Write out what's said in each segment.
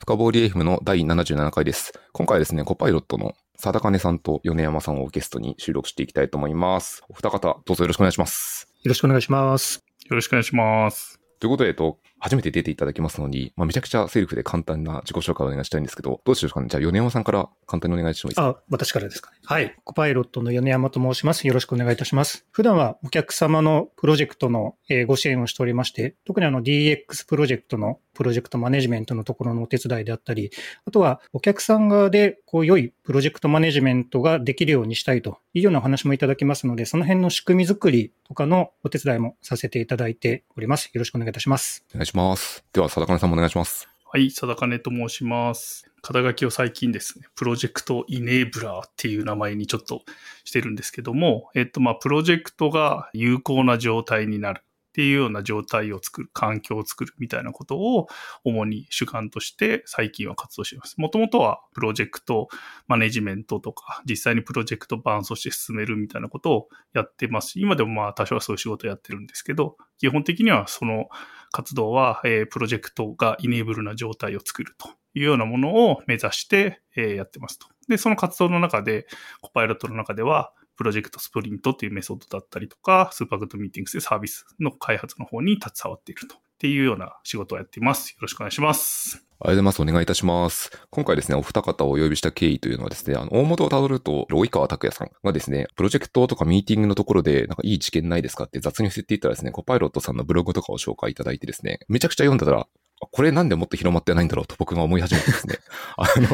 深掘り FM の第77回です。今回はですね、コパイロットの貞金さんと米山さんをゲストに収録していきたいと思います。お二方、どうぞよろしくお願いします。よろしくお願いします。よろしくお願いします。ということで、えっと、初めて出ていただきますのに、まあ、めちゃくちゃセルフで簡単な自己紹介をお願いしたいんですけど、どうしようかね。じゃあ、米山さんから簡単にお願いしてもいいですか？あ、私からですかね。はい。コパイロットの米山と申します。よろしくお願いいたします。普段はお客様のプロジェクトのご支援をしておりまして、特にあの DX プロジェクトのプロジェクトマネジメントのところのお手伝いであったり、あとはお客さん側でこう良いプロジェクトマネジメントができるようにしたいというようなお話もいただきますので、その辺の仕組み作りとかのお手伝いもさせていただいております。よろしくお願いいたします。お願いします。しますでは、貞金さんもお願いします。はい、貞金と申します。肩書きを最近ですね、プロジェクトイネーブラーっていう名前にちょっとしてるんですけども、えっと、まあ、プロジェクトが有効な状態になるっていうような状態を作る、環境を作るみたいなことを主に主観として最近は活動しています。もともとはプロジェクトマネジメントとか、実際にプロジェクト伴走して進めるみたいなことをやってますし、今でもまあ多少はそういう仕事をやってるんですけど、基本的にはその活動は、えープロジェクトがイネーブルな状態を作るというようなものを目指して、えーやってますと。で、その活動の中で、コパイロットの中では、プロジェクトスプリントっていうメソッドだったりとか、スーパーグッドミーティングスでサービスの開発の方に携わっていると。っていうような仕事をやっています。よろしくお願いします。ありがとうございます。お願いいたします。今回ですね、お二方をお呼びした経緯というのはですね、あの、大元をたどると、及川拓也さんがですね、プロジェクトとかミーティングのところで、なんかいい知見ないですかって雑に振っていったらですね、コパイロットさんのブログとかを紹介いただいてですね、めちゃくちゃ読んだら、これなんでもっと広まってないんだろうと僕が思い始めてですね、あの、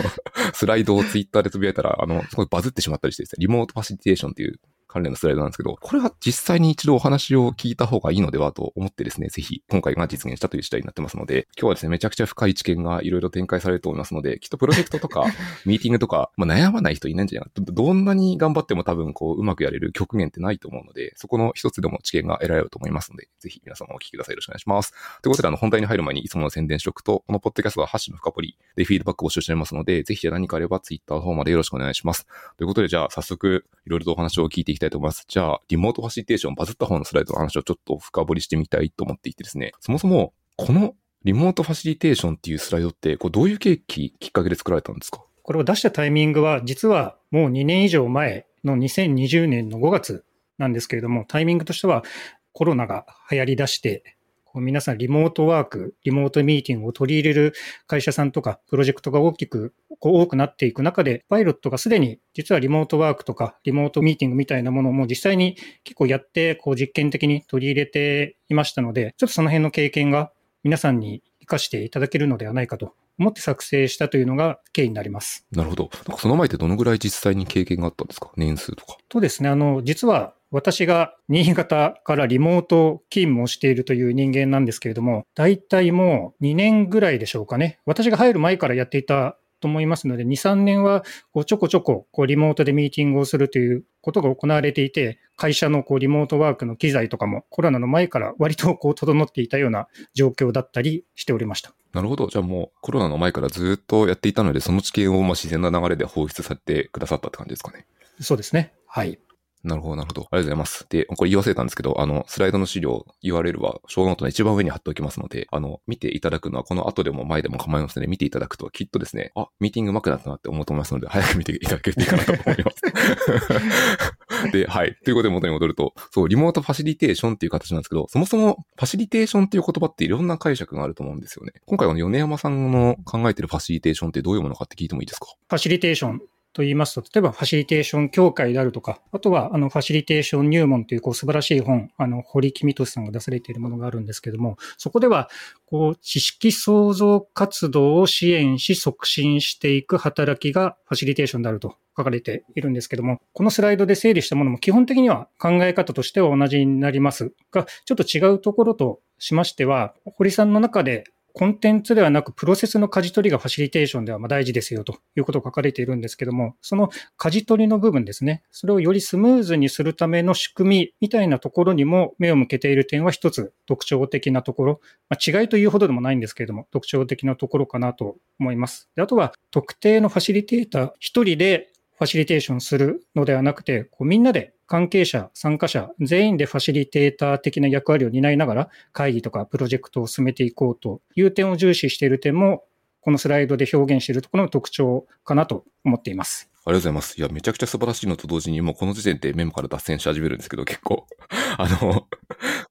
スライドをツイッターでつぶやいたら、あの、すごいバズってしまったりしてですね、リモートファシリテーションっていう関連のスライドなんですけど、これは実際に一度お話を聞いた方がいいのではと思ってですね、ぜひ今回が実現したという次第になってますので、今日はですね、めちゃくちゃ深い知見がいろいろ展開されると思いますので、きっとプロジェクトとか ミーティングとか、まあ、悩まない人いないんじゃないかな。どどんなに頑張っても多分こう、うまくやれる極限ってないと思うので、そこの一つでも知見が得られると思いますので、ぜひ皆様お聞きください。よろしくお願いします。ということで、あの、本題に入る前にいつもの宣伝しておくと、このポッドキャストはハッシュの深掘りでフィードバックを募集しておりますので、ぜひ何かあればツイッターの方までよろしくお願いします。ということで、じゃあ早速、いろいろとお話を聞いていきたいと思います。じゃあ、リモートファシリテーション、バズった方のスライドの話をちょっと深掘りしてみたいと思っていてですね、そもそも、このリモートファシリテーションっていうスライドって、こうどういう契機、きっかけで作られたんですか？これを出したタイミングは、実はもう2年以上前の2020年の5月なんですけれども、タイミングとしてはコロナが流行り出して、皆さんリモートワーク、リモートミーティングを取り入れる会社さんとかプロジェクトが大きくこう多くなっていく中で、パイロットがすでに実はリモートワークとかリモートミーティングみたいなものをもう実際に結構やって、こう実験的に取り入れていましたので、ちょっとその辺の経験が皆さんに活かしていただけるのではないかと思って作成したというのが経緯になります。なるほど。その前ってどのぐらい実際に経験があったんですか？年数とか。とですね、あの、実は私が新潟からリモート勤務をしているという人間なんですけれども、大体もう2年ぐらいでしょうかね。私が入る前からやっていたと思いますので、2、3年はこうちょこちょここうリモートでミーティングをするということが行われていて、会社のこうリモートワークの機材とかもコロナの前から割とこう整っていたような状況だったりしておりました。なるほど。じゃあもうコロナの前からずっとやっていたので、その知見をまあ自然な流れで放出されてくださったって感じですかね。そうですね。はい。なるほど、なるほど。ありがとうございます。で、これ言い忘れたんですけど、あの、スライドの資料 URL は、ショーノートの一番上に貼っておきますので、あの、見ていただくのは、この後でも前でも構いませんので、見ていただくと、きっとですね、あ、ミーティング上手くなったなって思うと思いますので、早く見ていただけるといいかなと思います。で、はい。ということで元に戻ると、そう、リモートファシリテーションっていう形なんですけど、そもそもファシリテーションっていう言葉っていろんな解釈があると思うんですよね。今回は米山さんの考えてるファシリテーションってどういうものかって聞いてもいいですか？ファシリテーションと言いますと、例えばファシリテーション協会であるとか、あとはあのファシリテーション入門というこう素晴らしい本、あの堀木美俊さんが出されているものがあるんですけども、そこではこう知識創造活動を支援し促進していく働きがファシリテーションであると書かれているんですけども、このスライドで整理したものも基本的には考え方としては同じになりますが、ちょっと違うところとしましては、堀さんの中でコンテンツではなくプロセスの舵取りがファシリテーションではま大事ですよということが書かれているんですけども、その舵取りの部分ですね、それをよりスムーズにするための仕組みみたいなところにも目を向けている点は一つ特徴的なところ、まあ、違いというほどでもないんですけれども、特徴的なところかなと思います。であとは特定のファシリテーター一人でファシリテーションするのではなくて、こうみんなで関係者、参加者、全員でファシリテーター的な役割を担いながら会議とかプロジェクトを進めていこうという点を重視している点も、このスライドで表現しているところの特徴かなと思っています。ありがとうございます。いや、めちゃくちゃ素晴らしいのと同時に、もうこの時点でメモから脱線し始めるんですけど、結構 あの、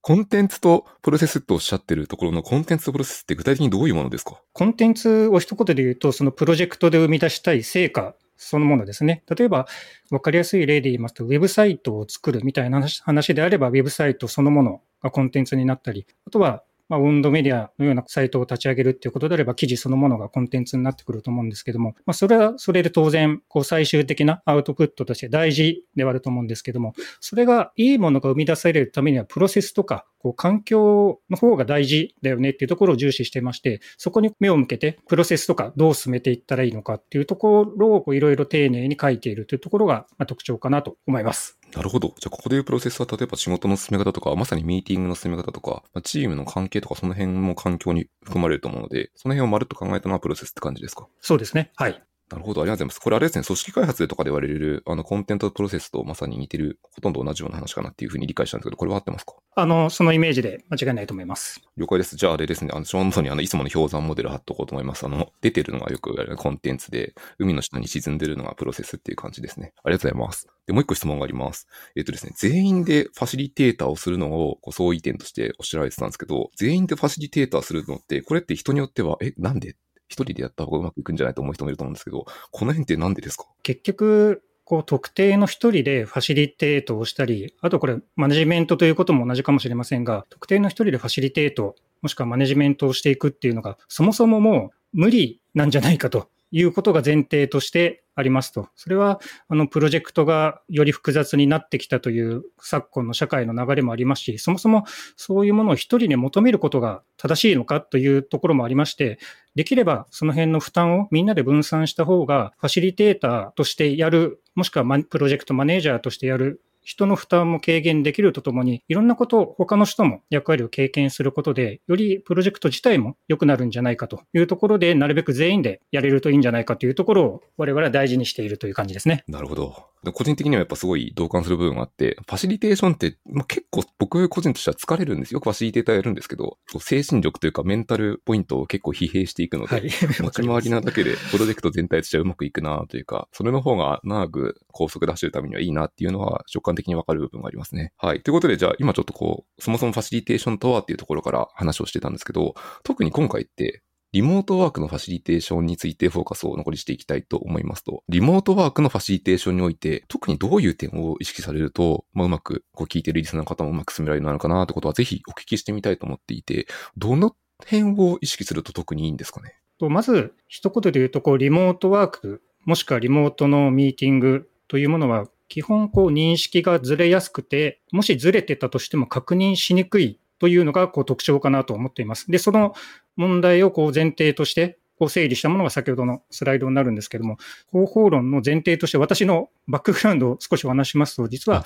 コンテンツとプロセスとおっしゃってるところのコンテンツとプロセスって具体的にどういうものですか？コンテンツを一言で言うと、そのプロジェクトで生み出したい成果そのものですね。例えば、わかりやすい例で言いますと、ウェブサイトを作るみたいな話であれば、ウェブサイトそのものがコンテンツになったり、あとは、まあ、ウンドメディアのようなサイトを立ち上げるっていうことであれば、記事そのものがコンテンツになってくると思うんですけども、まあ、それはそれで当然、こう最終的なアウトプットとして大事ではあると思うんですけども、それがいいものが生み出されるためには、プロセスとか、こう環境の方が大事だよねっていうところを重視してまして、そこに目を向けて、プロセスとかどう進めていったらいいのかっていうところをいろいろ丁寧に書いているというところがまあ特徴かなと思います。なるほど。じゃあ、ここでいうプロセスは、例えば仕事の進め方とか、まさにミーティングの進め方とか、チームの関係とか、その辺も環境に含まれると思うので、その辺をまるっと考えたのはプロセスって感じですか？そうですね。はい。なるほど、ありがとうございます。これあれですね、組織開発でとかで言われる、あの、コンテンツプロセスとまさに似てる、ほとんど同じような話かなっていうふうに理解したんですけど、これは合ってますか？あの、そのイメージで間違いないと思います。了解です。じゃああれですね、あの、ショーントにあの、いつもの氷山モデル貼っとこうと思います。あの、出てるのがよく言われるコンテンツで、海の下に沈んでるのがプロセスっていう感じですね。ありがとうございます。で、もう一個質問があります。えっ、とですね、全員でファシリテーターをするのを、こう、相違点としておっしゃられてたんですけど、全員でファシリテーターするのって、これって人によっては、え、なんで？一人でやった方がうまくいくんじゃないと思う人もいると思うんですけど、この辺って何でですか？結局、こう特定の一人でファシリテートをしたり、あとこれマネジメントということも同じかもしれませんが、特定の一人でファシリテート、もしくはマネジメントをしていくっていうのが、そもそももう無理なんじゃないかと。いうことが前提としてありますと。それは、あの、プロジェクトがより複雑になってきたという昨今の社会の流れもありますし、そもそもそういうものを一人に求めることが正しいのかというところもありまして、できればその辺の負担をみんなで分散した方が、ファシリテーターとしてやる、もしくはプロジェクトマネージャーとしてやる人の負担も軽減できるとともに、いろんなことを他の人も役割を経験することで、よりプロジェクト自体も良くなるんじゃないかというところで、なるべく全員でやれるといいんじゃないかというところを我々は大事にしているという感じですね。なるほど。個人的にはやっぱすごい同感する部分があって、ファシリテーションって、まあ、結構僕個人としては疲れるんですよ。よくファシリテーターやるんですけど、精神力というかメンタルポイントを結構疲弊していくので、はい、持ち回りなだけでプロジェクト全体としてはうまくいくなというか、それの方が長く高速で走るためにはいいなっていうのは直感的にわかる部分がありますね。はい。ということで、じゃあ今ちょっとこう、そもそもファシリテーションとはっていうところから話をしてたんですけど、特に今回ってリモートワークのファシリテーションについてフォーカスを残りしていきたいと思いますと、リモートワークのファシリテーションにおいて、特にどういう点を意識されると、まあ、うまく、こう聞いてるリスナーの方もうまく進められるのかなってことは、ぜひお聞きしてみたいと思っていて、どの辺を意識すると特にいいんですかね？まず、一言で言うと、こう、リモートワーク、もしくはリモートのミーティングというものは、基本、こう、認識がずれやすくて、もしずれてたとしても確認しにくいというのがこう特徴かなと思っています。で、その問題をこう前提としてこう整理したものが先ほどのスライドになるんですけども、方法論の前提として私のバックグラウンドを少しお話しますと、実は、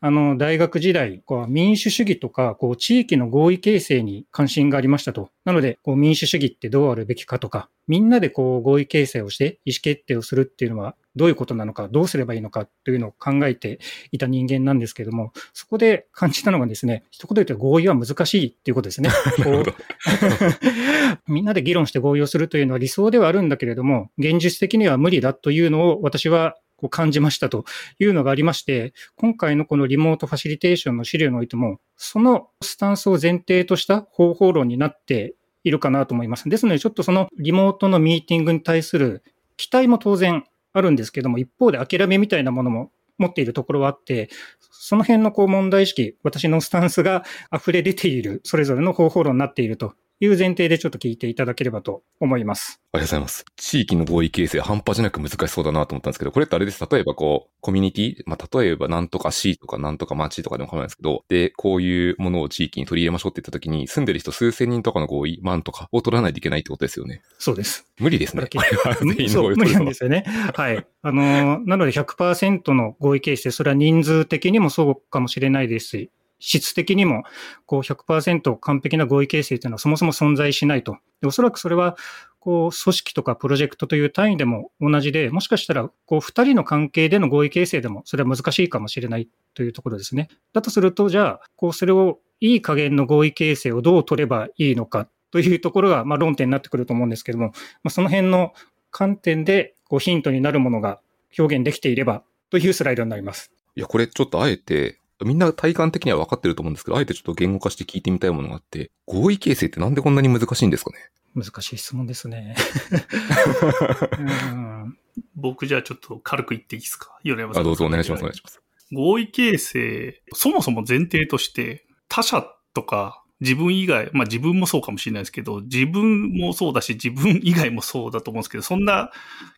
あの、大学時代、こう民主主義とか、こう、地域の合意形成に関心がありましたと。なので、こう、民主主義ってどうあるべきかとか、みんなでこう、合意形成をして意思決定をするっていうのは、どういうことなのか、どうすればいいのかというのを考えていた人間なんですけども、そこで感じたのがですね、一言で言うと合意は難しいっていうことですね。みんなで議論して合意をするというのは理想ではあるんだけれども、現実的には無理だというのを私はこう感じましたというのがありまして、今回のこのリモートファシリテーションの資料においても、そのスタンスを前提とした方法論になっているかなと思います。ですので、ちょっとそのリモートのミーティングに対する期待も当然あるんですけども、一方で諦めみたいなものも持っているところはあって、その辺のこう問題意識、私のスタンスが溢れ出ている、それぞれの方法論になっているという前提でちょっと聞いていただければと思います。ありがとうございます。地域の合意形成半端じゃなく難しそうだなと思ったんですけど、これってあれです。例えばこう、コミュニティ、まあ、例えばなんとか市とかなんとか町とかでも構わないですけど、で、こういうものを地域に取り入れましょうって言った時に、住んでる人数千人とかの合意、万とかを取らないといけないってことですよね。そうです。無理ですね。これは全員の合意無理なんですよね。はい。あの、なので100%の合意形成、それは人数的にもそうかもしれないですし、質的にもこう100%完璧な合意形成というのはそもそも存在しないと。おそらくそれはこう組織とかプロジェクトという単位でも同じで、もしかしたらこう2人の関係での合意形成でもそれは難しいかもしれないというところですね。だとすると、じゃあ、こうそれをいい加減の合意形成をどう取ればいいのかというところが、まあ、論点になってくると思うんですけども、まあ、その辺の観点でこうヒントになるものが表現できていればというスライドになります。いや、これちょっとあえて、みんな体感的には分かってると思うんですけど、あえてちょっと言語化して聞いてみたいものがあって、合意形成ってなんでこんなに難しいんですかね？難しい質問ですね。僕じゃあちょっと軽く言っていいですか？米山さん。あ、どうぞお願いします、お願いします。合意形成、そもそも前提として他者とか自分以外、まあ自分もそうかもしれないですけど、自分もそうだし、自分以外もそうだと思うんですけど、そんな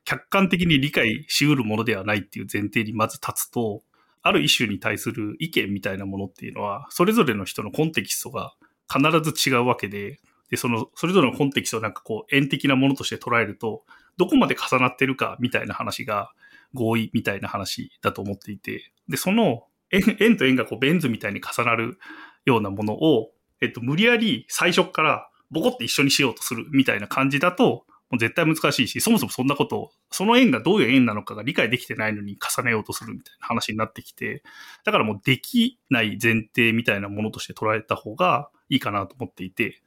客観的に理解しうるものではないっていう前提にまず立つと、ある一種に対する意見みたいなものっていうのは、それぞれの人のコンテキストが必ず違うわけで、で、その、それぞれのコンテキストをなんかこう、円的なものとして捉えると、どこまで重なってるかみたいな話が合意みたいな話だと思っていて、で、その円円と円がこう、ベン図みたいに重なるようなものを、えっと、無理やり最初からボコって一緒にしようとするみたいな感じだと、もう絶対難しいし、そもそもそんなことを、その円がどういう円なのかが理解できてないのに重ねようとするみたいな話になってきて、だからもうできない前提みたいなものとして捉えた方がいいかなと思っていて、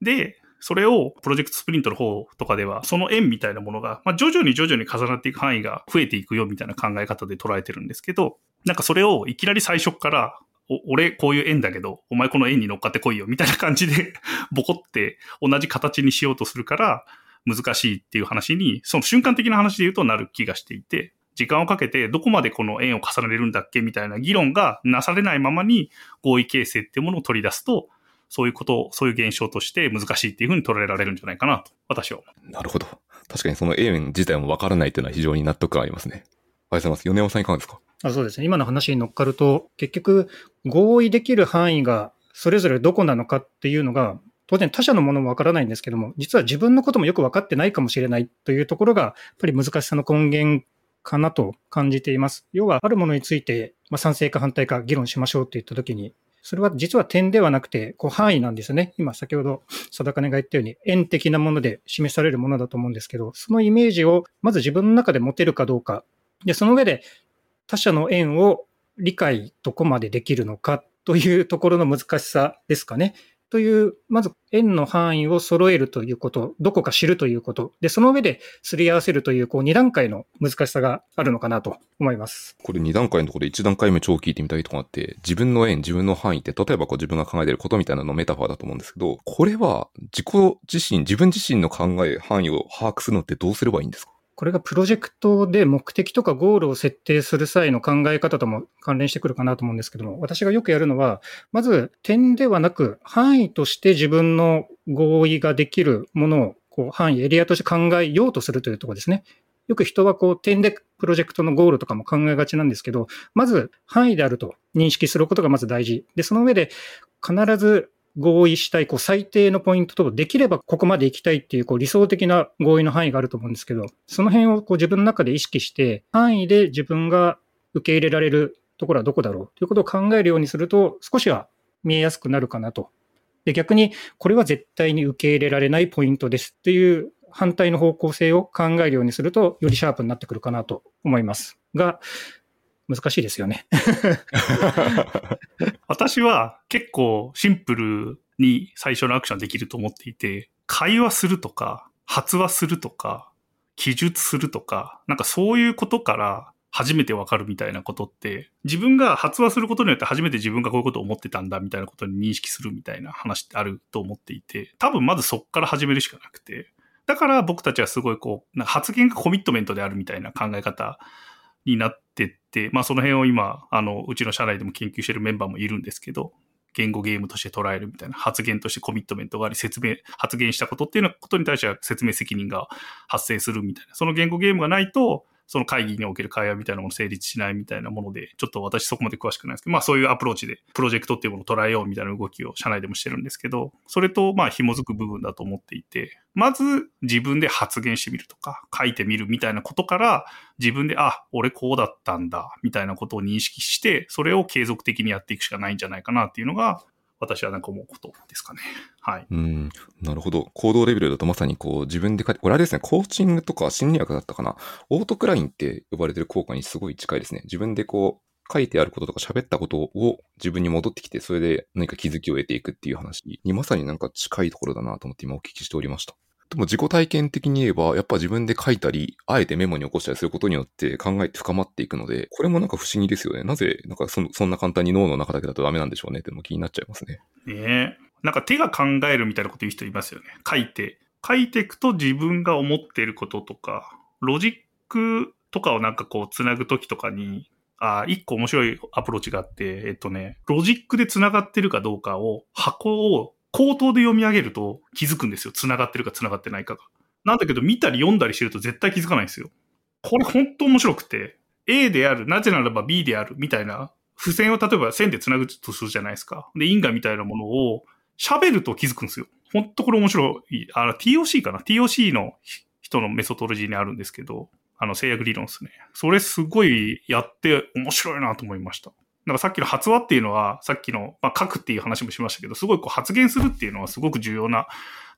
で、それをプロジェクトスプリントの方とかでは、その円みたいなものが、まあ、徐々に徐々に重なっていく範囲が増えていくよみたいな考え方で捉えてるんですけど、なんかそれをいきなり最初からお俺こういう円だけど、お前この円に乗っかってこいよ、みたいな感じで ボコって同じ形にしようとするから難しいっていう話に、その瞬間的な話で言うとなる気がしていて、時間をかけてどこまでこの円を重ねれるんだっけみたいな議論がなされないままに合意形成っていうものを取り出すと、そういうこと、そういう現象として難しいっていうふうに捉えられるんじゃないかなと、私は思う。なるほど。確かにその円自体もわからないっていうのは非常に納得がありますね。ありがとうございます。米山さんいかがですか？あそうですね。今の話に乗っかると、結局、合意できる範囲がそれぞれどこなのかっていうのが、当然他者のものもわからないんですけども、実は自分のこともよく分かってないかもしれないというところが、やっぱり難しさの根源かなと感じています。要は、あるものについて、まあ、賛成か反対か議論しましょうって言ったときに、それは実は点ではなくて、こう範囲なんですよね。今先ほど、貞金が言ったように、円的なもので示されるものだと思うんですけど、そのイメージをまず自分の中で持てるかどうか。で、その上で他者の円を理解どこまでできるのかというところの難しさですかね。という、まず円の範囲を揃えるということ、どこか知るということ、で、その上ですり合わせるという、こう、二段階の難しさがあるのかなと思います。これ二段階のところで一段階目超聞いてみたいとこがあって、自分の円、自分の範囲って、例えばこう自分が考えてることみたいなのメタファーだと思うんですけど、これは自己自身、自分自身の考え、範囲を把握するのってどうすればいいんですか？これがプロジェクトで目的とかゴールを設定する際の考え方とも関連してくるかなと思うんですけども、私がよくやるのは、まず点ではなく範囲として自分の合意ができるものをこう範囲、エリアとして考えようとするというところですね。よく人はこう点でプロジェクトのゴールとかも考えがちなんですけど、まず範囲であると認識することがまず大事。で、その上で必ず合意したい、こう、最低のポイントと、できればここまで行きたいっていう、こう、理想的な合意の範囲があると思うんですけど、その辺をこう自分の中で意識して、範囲で自分が受け入れられるところはどこだろうということを考えるようにすると、少しは見えやすくなるかなと。で、逆に、これは絶対に受け入れられないポイントですっていう反対の方向性を考えるようにすると、よりシャープになってくるかなと思います。が、難しいですよね。私は結構シンプルに最初のアクションできると思っていて、会話するとか、発話するとか、記述するとか、なんかそういうことから初めてわかるみたいなことって、自分が発話することによって初めて自分がこういうことを思ってたんだみたいなことに認識するみたいな話ってあると思っていて、多分まずそっから始めるしかなくて、だから僕たちはすごいこう、発言がコミットメントであるみたいな考え方になっってって、まあその辺を今、あの、うちの社内でも研究してるメンバーもいるんですけど、言語ゲームとして捉えるみたいな発言としてコミットメントがあり、説明、発言したことっていうようなことに対しては説明責任が発生するみたいな、その言語ゲームがないと、その会議における会話みたいなもの成立しないみたいなもので、ちょっと私そこまで詳しくないですけど、まあそういうアプローチでプロジェクトっていうものを捉えようみたいな動きを社内でもしてるんですけど、それとまあ紐づく部分だと思っていて、まず自分で発言してみるとか、書いてみるみたいなことから、自分で、あ、俺こうだったんだ、みたいなことを認識して、それを継続的にやっていくしかないんじゃないかなっていうのが、私はなんか思うことですかね。はい。うん。なるほど。行動レベルだとまさにこう自分で書いて、これあれですね、コーチングとか心理学だったかな。オートクラインって呼ばれてる効果にすごい近いですね。自分でこう、書いてあることとか喋ったことを自分に戻ってきて、それで何か気づきを得ていくっていう話にまさになんか近いところだなと思って今お聞きしておりました。でも自己体験的に言えば、やっぱ自分で書いたり、あえてメモに起こしたりすることによって考えて深まっていくので、これもなんか不思議ですよね。なぜ、なんかそそんな簡単に脳の中だけだとダメなんでしょうねっても気になっちゃいますね。ねえ。なんか手が考えるみたいなこと言う人いますよね。書いて。書いていくと自分が思っていることとか、ロジックとかをなんかこう繋ぐときとかに、あ一個面白いアプローチがあって、えっとね、ロジックで繋がってるかどうかを、箱を口頭で読み上げると気づくんですよ。繋がってるか繋がってないかが。なんだけど見たり読んだりしてると絶対気づかないんですよ。これ本当面白くて、A である、なぜならば B である、みたいな、付箋を例えば線で繋ぐとするじゃないですか。で、因果みたいなものを喋ると気づくんですよ。本当これ面白い。あの、TOC かな ?TOC の人のメソトロジーにあるんですけど、あの、制約理論ですね。それすごいやって面白いなと思いました。なんかさっきの発話っていうのは、さっきの、まあ、書くっていう話もしましたけど、すごいこう発言するっていうのはすごく重要な、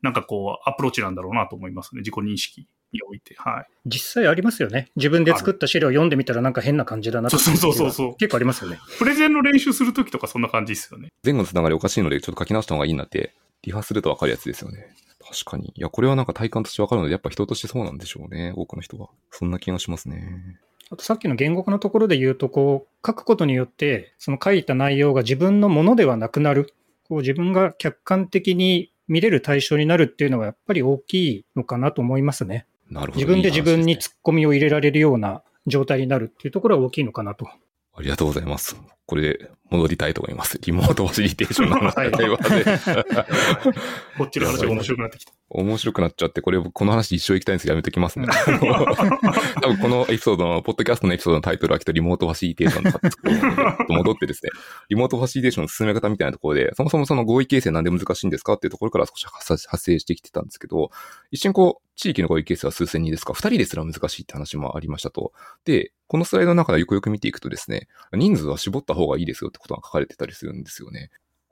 なんかこう、アプローチなんだろうなと思いますね。自己認識において。はい。実際ありますよね。自分で作った資料を読んでみたらなんか変な感じだなそうそうそうそう。結構ありますよね。プレゼンの練習するときとかそんな感じですよね。前後のつながりおかしいので、ちょっと書き直した方がいいなって、リハするとわかるやつですよね。確かに。いや、これはなんか体感としてわかるので、やっぱ人としてそうなんでしょうね。多くの人は。そんな気がしますね。あとさっきの言語化のところで言うと、こう、書くことによって、その書いた内容が自分のものではなくなる。こう自分が客観的に見れる対象になるっていうのはやっぱり大きいのかなと思いますね。なるほど。自分で自分に突っ込みを入れられるような状態になるっていうところは大きいのかなと。ありがとうございます。これで戻りたいと思います。リモートファシリテーションの話で。こっちの話が面白くなってきた。面白くなっちゃって、これ、この話一生行きたいんですけど、やめときますね。多分このエピソードの、ポッドキャストのエピソードのタイトルはきっとリモートファシリテーションと戻ってですね、リモートファシリテーションの進め方みたいなところで、そもそもその合意形成なんで難しいんですかっていうところから少し発生してきてたんですけど、一瞬こう、地域の合意形成は数千人ですか、二人ですら難しいって話もありましたと。で、このスライドの中でよくよく見ていくとですね、人数は絞ったた方がいいですよってことが書かれてたりするんですよね。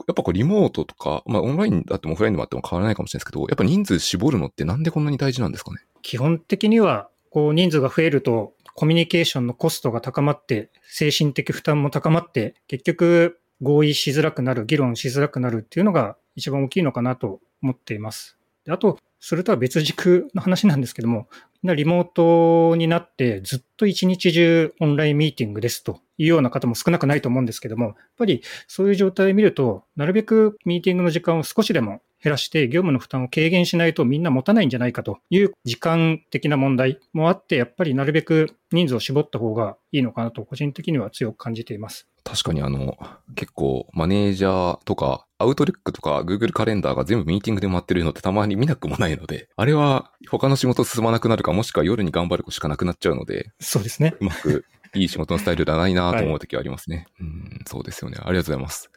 やっぱこれリモートとか、まあオンラインだってもオフラインでもあっても変わらないかもしれないですけど、やっぱ人数絞るのってなんでこんなに大事なんですかね？基本的には、こう人数が増えると、コミュニケーションのコストが高まって、精神的負担も高まって、結局合意しづらくなる、議論しづらくなるっていうのが一番大きいのかなと思っています。であと、それとは別軸の話なんですけども、なリモートになってずっと一日中オンラインミーティングですというような方も少なくないと思うんですけども、やっぱりそういう状態を見ると、なるべくミーティングの時間を少しでも減らして業務の負担を軽減しないとみんな持たないんじゃないかという時間的な問題もあって、やっぱりなるべく人数を絞った方がいいのかなと個人的には強く感じています。確かにあの、結構マネージャーとか、アウトルックとか Google カレンダーが全部ミーティングで回ってるのってたまに見なくもないので、あれは他の仕事進まなくなるか、もしくは夜に頑張るしかなくなっちゃうので、そうですね。うまくいい仕事のスタイルだないなと思う時はありますね。はい、うん、そうですよね。ありがとうございます。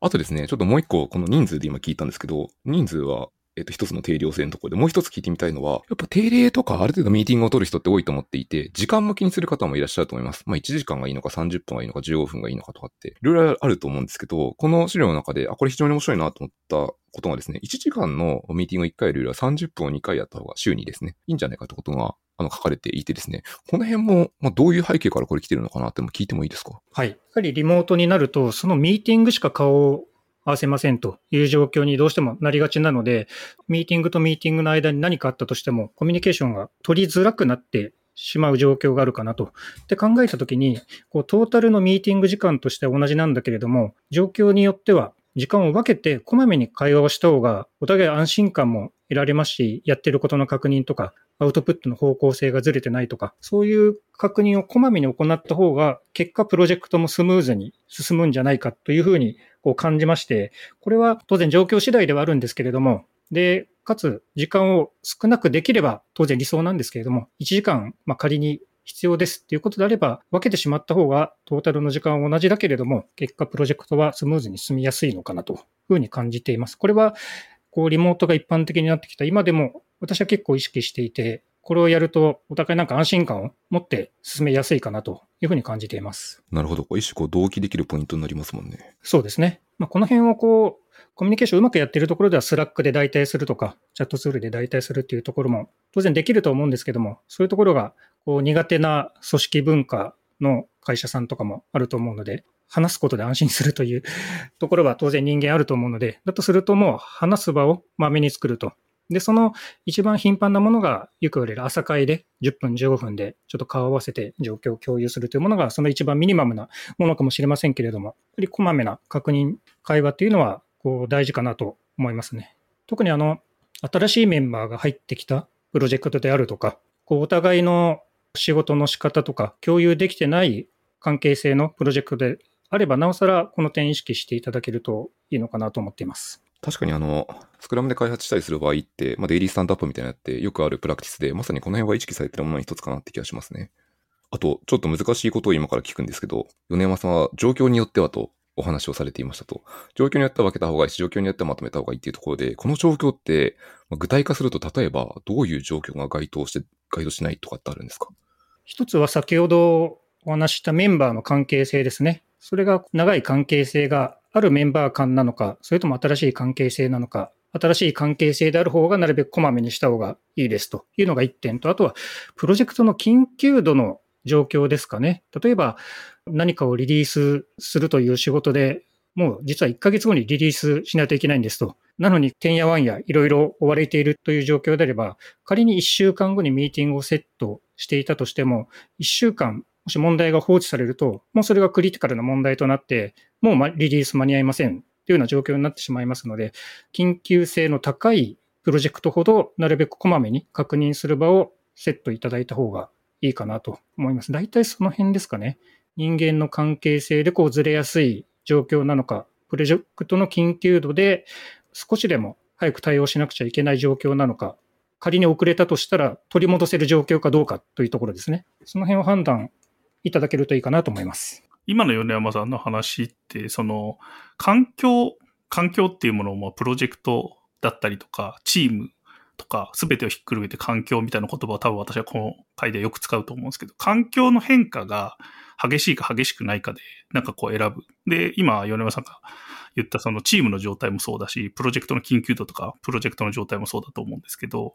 あとですね、ちょっともう一個、この人数で今聞いたんですけど、人数はえっと、一つの定量性のところで、もう一つ聞いてみたいのは、やっぱ定例とかある程度ミーティングを取る人って多いと思っていて、時間も気にする方もいらっしゃると思います。まあ、1時間がいいのか30分がいいのか15分がいいのかとかって、いろいろあると思うんですけど、この資料の中で、あ、これ非常に面白いなと思ったことがですね、1時間のミーティングを1回よりは30分を2回やった方が週にですね、いいんじゃないかってことがあの書かれていてですね、この辺も、まあ、どういう背景からこれ来てるのかなっても聞いてもいいですか？はい。やはりリモートになると、そのミーティングしか顔を合わせませんという状況にどうしてもなりがちなので、ミーティングとミーティングの間に何かあったとしても、コミュニケーションが取りづらくなってしまう状況があるかなと。で考えたときに、こうトータルのミーティング時間としては同じなんだけれども、状況によっては時間を分けてこまめに会話をした方が、お互い安心感も得られますし、やってることの確認とか、アウトプットの方向性がずれてないとか、そういう確認をこまめに行った方が、結果プロジェクトもスムーズに進むんじゃないかというふうにこう感じまして、これは当然状況次第ではあるんですけれども、で、かつ時間を少なくできれば当然理想なんですけれども、1時間、まあ、仮に必要ですっていうことであれば、分けてしまった方がトータルの時間は同じだけれども、結果プロジェクトはスムーズに進みやすいのかなというふうに感じています。これは、こう、リモートが一般的になってきた今でも私は結構意識していて、これをやるとお互いなんか安心感を持って進めやすいかなというふうに感じています。なるほど。一種こう同期できるポイントになりますもんね。そうですね。まあ、この辺をこう、コミュニケーションうまくやっているところでは Slackで代替するとか、チャットツールで代替するっていうところも当然できると思うんですけども、そういうところがこう苦手な組織文化の会社さんとかもあると思うので、話すことで安心するというところは当然人間あると思うので、だとするともう話す場をまめに作ると。で、その一番頻繁なものが、よく言われる朝会で10分、15分でちょっと顔を合わせて状況を共有するというものが、その一番ミニマムなものかもしれませんけれども、やっぱりこまめな確認、会話っていうのは、こう大事かなと思いますね。特にあの、新しいメンバーが入ってきたプロジェクトであるとか、こうお互いの仕事の仕方とか共有できてない関係性のプロジェクトであれば、なおさらこの点意識していただけるといいのかなと思っています。確かにあの、スクラムで開発したりする場合って、まあ、デイリースタンドアップみたいなのってよくあるプラクティスで、まさにこの辺は意識されてるものの一つかなって気がしますね。あと、ちょっと難しいことを今から聞くんですけど、米山さんは状況によってはとお話をされていましたと。状況によっては分けた方がいいし、状況によってはまとめた方がいいっていうところで、この状況って、具体化すると、例えばどういう状況が該当して、該当しないとかってあるんですか？一つは先ほどお話したメンバーの関係性ですね。それが長い関係性があるメンバー間なのか、それとも新しい関係性なのか、新しい関係性である方がなるべくこまめにした方がいいですというのが1点と、あとはプロジェクトの緊急度の状況ですかね。例えば何かをリリースするという仕事でもう実は1ヶ月後にリリースしないといけないんですと。なのに、てんやわんやいろいろ追われているという状況であれば、仮に1週間後にミーティングをセットしていたとしても、1週間、もし問題が放置されると、もうそれがクリティカルな問題となって、もうリリース間に合いませんというような状況になってしまいますので、緊急性の高いプロジェクトほど、なるべくこまめに確認する場をセットいただいた方がいいかなと思います。大体その辺ですかね。人間の関係性でこうずれやすい状況なのか、プロジェクトの緊急度で少しでも早く対応しなくちゃいけない状況なのか、仮に遅れたとしたら取り戻せる状況かどうかというところですね。その辺を判断いただけるといいかなと思います。今の米山さんの話って、その、環境、環境っていうものも、プロジェクトだったりとか、チームとか、すべてをひっくるめて環境みたいな言葉を多分私はこの回でよく使うと思うんですけど、環境の変化が激しいか激しくないかで、なんかこう選ぶ。で、今、米山さんが言ったそのチームの状態もそうだし、プロジェクトの緊急度とか、プロジェクトの状態もそうだと思うんですけど、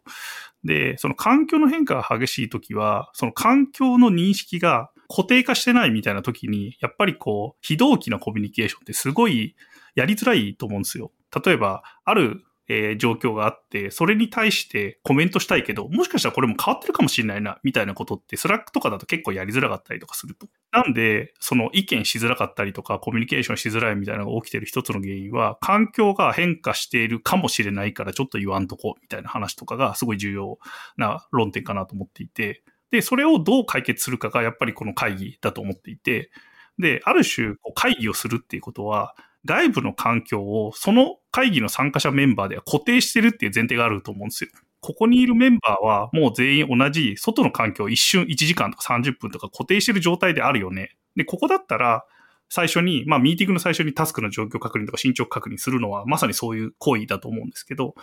で、その環境の変化が激しいときは、その環境の認識が固定化してないみたいなときに、やっぱりこう、非同期なコミュニケーションってすごいやりづらいと思うんですよ。例えば、あるえー、状況があって、それに対してコメントしたいけど、もしかしたらこれも変わってるかもしれないな、みたいなことって、 Slackとかだと結構やりづらかったりとかすると。なんで、その意見しづらかったりとか、コミュニケーションしづらいみたいなのが起きてる一つの原因は、環境が変化しているかもしれないからちょっと言わんとこ、みたいな話とかがすごい重要な論点かなと思っていて、で、それをどう解決するかがやっぱりこの会議だと思っていて、で、ある種、会議をするっていうことは、外部の環境をその会議の参加者メンバーでは固定してるっていう前提があると思うんですよ。ここにいるメンバーはもう全員同じ外の環境を一瞬1時間とか30分とか固定してる状態であるよね。で、ここだったら最初に、まあミーティングの最初にタスクの状況確認とか進捗確認するのはまさにそういう行為だと思うんですけど、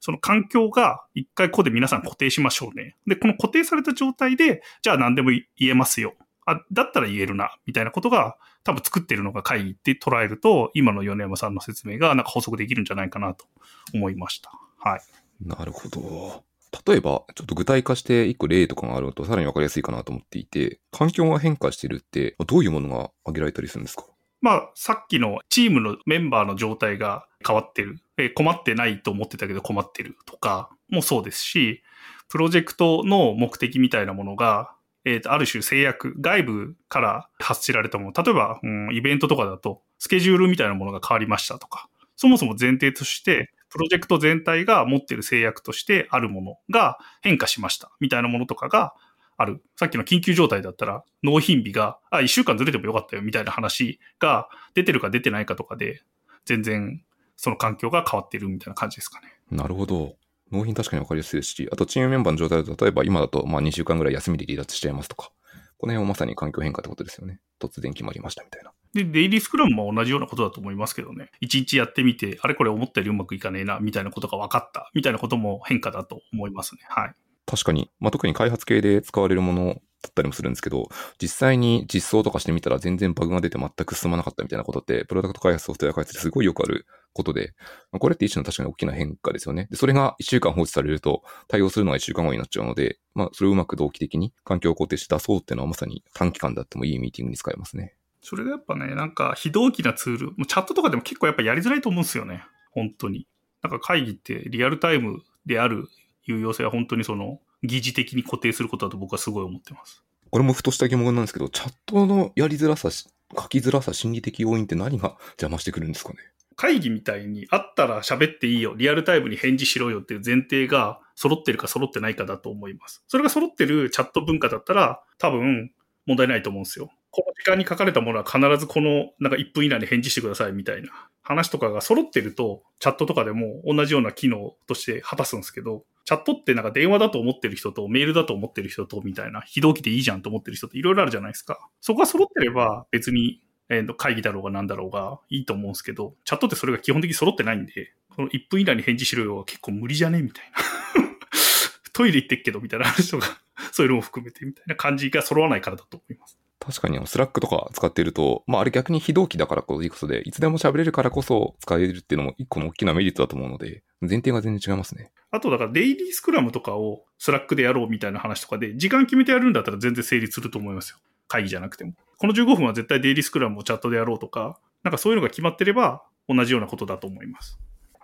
その環境が一回ここで皆さん固定しましょうね。で、この固定された状態で、じゃあ何でも言えますよ。あ、だったら言えるな、みたいなことが多分作ってるのが会議って捉えると、今の米山さんの説明がなんか補足できるんじゃないかなと思いました。はい。なるほど。例えば、ちょっと具体化して一個例とかがあるとさらにわかりやすいかなと思っていて、環境が変化してるって、どういうものが挙げられたりするんですか？まあ、さっきのチームのメンバーの状態が変わってる。え困ってないと思ってたけど困ってるとかもそうですし、プロジェクトの目的みたいなものがえっ、ー、と、ある種制約、外部から発せられたもの、例えば、うん、イベントとかだと、スケジュールみたいなものが変わりましたとか、そもそも前提として、プロジェクト全体が持っている制約としてあるものが変化しました、みたいなものとかがある。さっきの緊急状態だったら、納品日が、あ、一週間ずれてもよかったよ、みたいな話が出てるか出てないかとかで、全然その環境が変わってるみたいな感じですかね。なるほど。納品確かに分かりやすいですし、あとチームメンバーの状態だと、例えば今だとまあ2週間ぐらい休みで離脱しちゃいますとか、この辺はまさに環境変化ってことですよね。突然決まりましたみたいな。で、デイリースクラムも同じようなことだと思いますけどね。一日やってみて、あれこれ思ったよりうまくいかねえな、みたいなことが分かった、みたいなことも変化だと思いますね。はい。確かに。まあ、特に開発系で使われるものだったりもするんですけど、実際に実装とかしてみたら全然バグが出て全く進まなかったみたいなことって、プロダクト開発、ソフトウェア開発ですごいよくあることで、これって一種の確かに大きな変化ですよね。で、それが1週間放置されると対応するのが1週間後になっちゃうので、まあ、それをうまく同期的に環境を肯定して出そうっていうのはまさに短期間であってもいいミーティングに使えますね。それがやっぱね、なんか非同期なツール、チャットとかでも結構やっぱやりづらいと思うんですよね。本当に。なんか会議ってリアルタイムである有用性は本当にその疑似的に固定することだと僕はすごい思ってます。これもふとした疑問なんですけど、チャットのやりづらさ、書きづらさ、心理的要因って何が邪魔してくるんですかね？会議みたいにあったら喋っていいよ、リアルタイムに返事しろよっていう前提が揃ってるか揃ってないかだと思います。それが揃ってるチャット文化だったら多分問題ないと思うんですよ。この時間に書かれたものは必ずこのなんか1分以内に返事してくださいみたいな話とかが揃ってるとチャットとかでも同じような機能として果たすんですけど、チャットってなんか電話だと思ってる人とメールだと思ってる人とみたいな非同期でいいじゃんと思ってる人っていろいろあるじゃないですか。そこが揃ってれば別にえー、会議だろうが何だろうがいいと思うんですけど、チャットってそれが基本的に揃ってないんで、この1分以内に返事しろよは結構無理じゃねみたいな。トイレ行ってっけどみたいな話とか、そういうのも含めてみたいな感じが揃わないからだと思います。確かに、 Slackとか使っていると、まああれ逆に非同期だからこそいいことで、いつでも喋れるからこそ使えるっていうのも一個の大きなメリットだと思うので、前提が全然違いますね。あとだからデイリースクラムとかを Slackでやろうみたいな話とかで、時間決めてやるんだったら全然成立すると思いますよ。会議じゃなくても。この15分は絶対デイリースクラムをチャットでやろうとか、なんかそういうのが決まってれば同じようなことだと思います。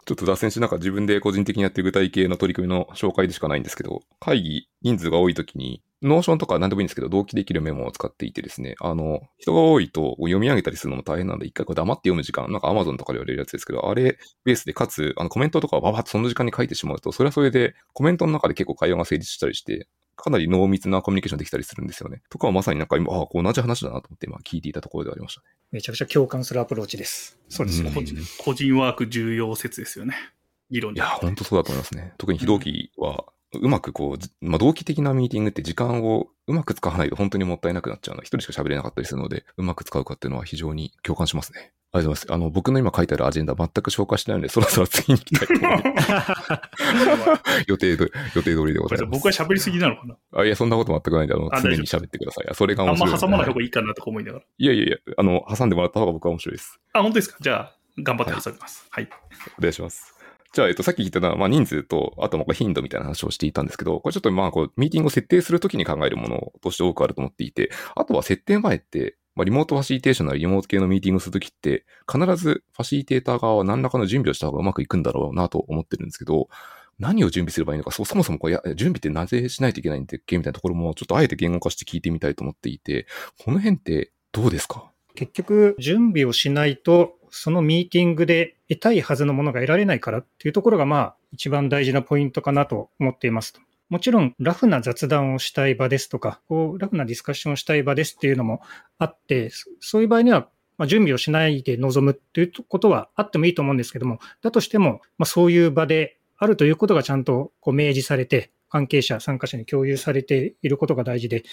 ちょっと脱線しなんか自分で個人的にやってる具体系の取り組みの紹介でしかないんですけど、会議人数が多い時に、 Notionとか何でもいいんですけど、同期できるメモを使っていてですね、あの、人が多いと読み上げたりするのも大変なんで、一回こう黙って読む時間、なんか Amazon とかで言われるやつですけど、あれベースで、かつ、あのコメントとかをババッとその時間に書いてしまうと、それはそれでコメントの中で結構会話が成立したりして、かなり濃密なコミュニケーションできたりするんですよね。とかはまさになんか今、ああ、こう同じ話だなと思って今聞いていたところでありましたね。めちゃくちゃ共感するアプローチです。そうですよね。うん個人ワーク重要説ですよね。議論にいや、本当そうだと思いますね。特に非同期は、うまくこうじ、まあ、同期的なミーティングって時間をうまく使わないと本当にもったいなくなっちゃうの。一人しか喋れなかったりするので、うまく使うかっていうのは非常に共感しますね。ありがとうございます。あの、僕の今書いてあるアジェンダ全く消化してないので、そろそろ次に行きたいと思います。予定ど、予定通りでございます。僕は喋りすぎなのかな？あ、いや、そんなこと全くないんで、あの、あ常に喋ってください。あそれがあん面白いので。ま挟まない方がいいかなとか思いながら。いやいやいや、あの、挟んでもらった方が僕は面白いです。あ、本当ですか？じゃあ、頑張って挟みます。はい。お願いします。じゃあ、えっと、さっき言ったのは、まあ、人数と、あと、まあ、頻度みたいな話をしていたんですけど、これちょっと、まあ、こう、ミーティングを設定するときに考えるものとして多くあると思っていて、あとは設定前って、まあ、リモートファシリテーションなリモート系のミーティングするときって、必ずファシリテーター側は何らかの準備をした方がうまくいくんだろうなと思ってるんですけど、何を準備すればいいのか、そそもそもこや準備ってなぜしないといけないんだっけみたいなところも、ちょっとあえて言語化して聞いてみたいと思っていて、この辺ってどうですか？結局、準備をしないと、そのミーティングで得たいはずのものが得られないからっていうところが、まあ、一番大事なポイントかなと思っています。もちろん、ラフな雑談をしたい場ですとか、こうラフなディスカッションをしたい場ですっていうのもあって、そういう場合には、ま、準備をしないで臨むっていうことはあってもいいと思うんですけども、だとしても、ま、そういう場であるということがちゃんとこう明示されて、関係者、参加者に共有されていることが大事で、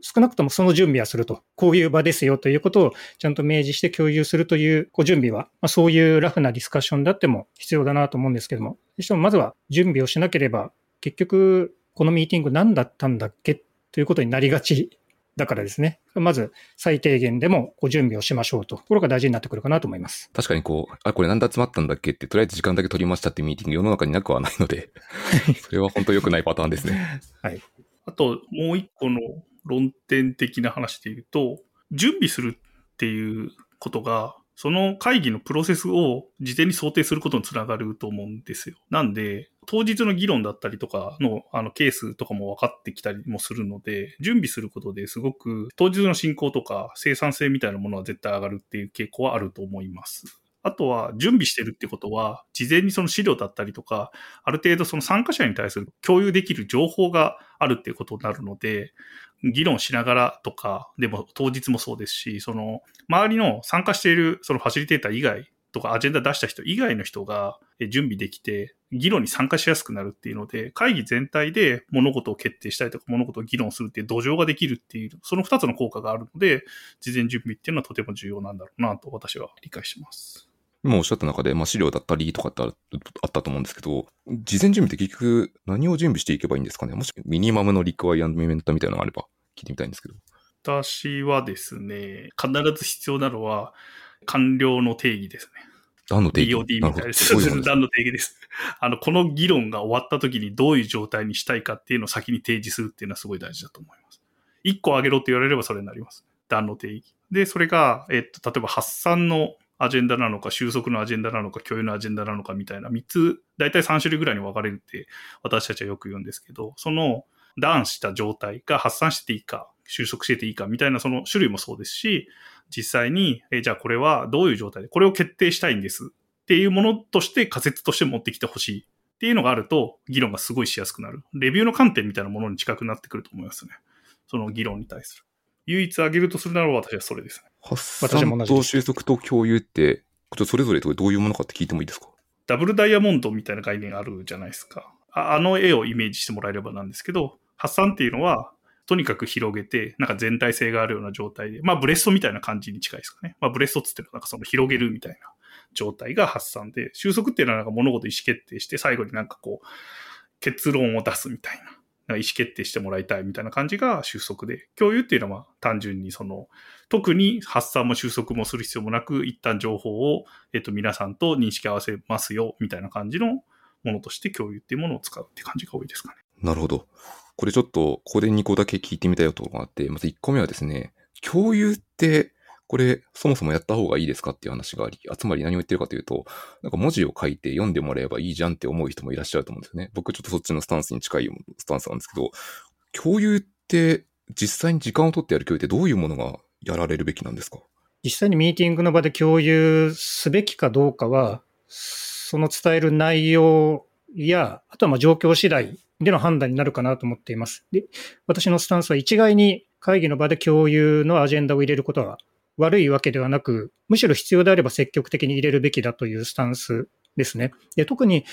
少なくともその準備はすると。こういう場ですよということをちゃんと明示して共有するというこう準備は、まあ、そういうラフなディスカッションであっても必要だなと思うんですけども、してもまずは準備をしなければ、結局このミーティング何だったんだっけ？ということになりがちだからですね。まず最低限でもこう準備をしましょうと。ころが大事になってくるかなと思います。確かにこう、あ、これ何だ集まったんだっけって、とりあえず時間だけ取りましたってミーティング世の中になくはないので、それは本当良くないパターンですね。はい。あと、もう一個の論点的な話で言うと、準備するっていうことが、その会議のプロセスを事前に想定することにつながると思うんですよ。なんで、当日の議論だったりとかのあのケースとかも分かってきたりもするので、準備することですごく当日の進行とか生産性みたいなものは絶対上がるっていう傾向はあると思います。あとは準備してるってことは、事前にその資料だったりとか、ある程度その参加者に対する共有できる情報があるっていうことになるので、議論しながらとか、でも当日もそうですし、その周りの参加しているそのファシリテーター以外とかアジェンダ出した人以外の人が準備できて、議論に参加しやすくなるっていうので、会議全体で物事を決定したりとか物事を議論するっていう土壌ができるっていう、その二つの効果があるので、事前準備っていうのはとても重要なんだろうなと私は理解してます。今おっしゃった中で、まあ、資料だったりとかってああったと思うんですけど、事前準備って結局何を準備していけばいいんですかね？もしミニマムのリクワイアメントみたいなのがあれば聞いてみたいんですけど。私はですね、必ず必要なのは官僚の定義ですね。段の定義？DOD みたいです段の定義です。あの、この議論が終わった時にどういう状態にしたいかっていうのを先に提示するっていうのはすごい大事だと思います。一個あげろって言われればそれになります。段の定義。で、それが、えっと、例えば発散のアジェンダなのか、収束のアジェンダなのか、共有のアジェンダなのかみたいな3つ、大体3種類ぐらいに分かれるって私たちはよく言うんですけど、その段した状態が発散してていいか、収束してていいかみたいなその種類もそうですし、実際に、えじゃあこれはどういう状態で、これを決定したいんですっていうものとして仮説として持ってきてほしいっていうのがあると、議論がすごいしやすくなる。レビューの観点みたいなものに近くなってくると思いますね。その議論に対する。唯一挙げるとするならば私はそれですね。発散と収束と共有って、それぞれどういうものかって聞いてもいいですか？ダブルダイヤモンドみたいな概念あるじゃないですか。ああの絵をイメージしてもらえればなんですけど、発散っていうのは、とにかく広げて、なんか全体性があるような状態で、まあブレストみたいな感じに近いですかね。まあブレストっつってのはなんかその広げるみたいな状態が発散で、収束っていうのはなんか物事意思決定して、最後になんかこう、結論を出すみたいな。なんか意思決定してもらいたいみたいな感じが収束で、共有っていうのは単純にその、特に発散も収束もする必要もなく、一旦情報を、えっと、皆さんと認識合わせますよ、みたいな感じのものとして共有っていうものを使うって感じが多いですかね。なるほど。これちょっと、ここで2個だけ聞いてみたいことがあって、まず1個目はですね、共有って、これ、そもそもやった方がいいですかっていう話があり、あつまり何を言ってるかというと、なんか文字を書いて読んでもらえばいいじゃんって思う人もいらっしゃると思うんですよね。僕ちょっとそっちのスタンスに近いスタンスなんですけど、共有って実際に時間を取ってやる共有ってどういうものがやられるべきなんですか？実際にミーティングの場で共有すべきかどうかは、その伝える内容や、あとはまあ状況次第での判断になるかなと思っています。で、私のスタンスは一概に会議の場で共有のアジェンダを入れることは悪いわけではなく、むしろ必要であれば積極的に入れるべきだというスタンスですね。で特に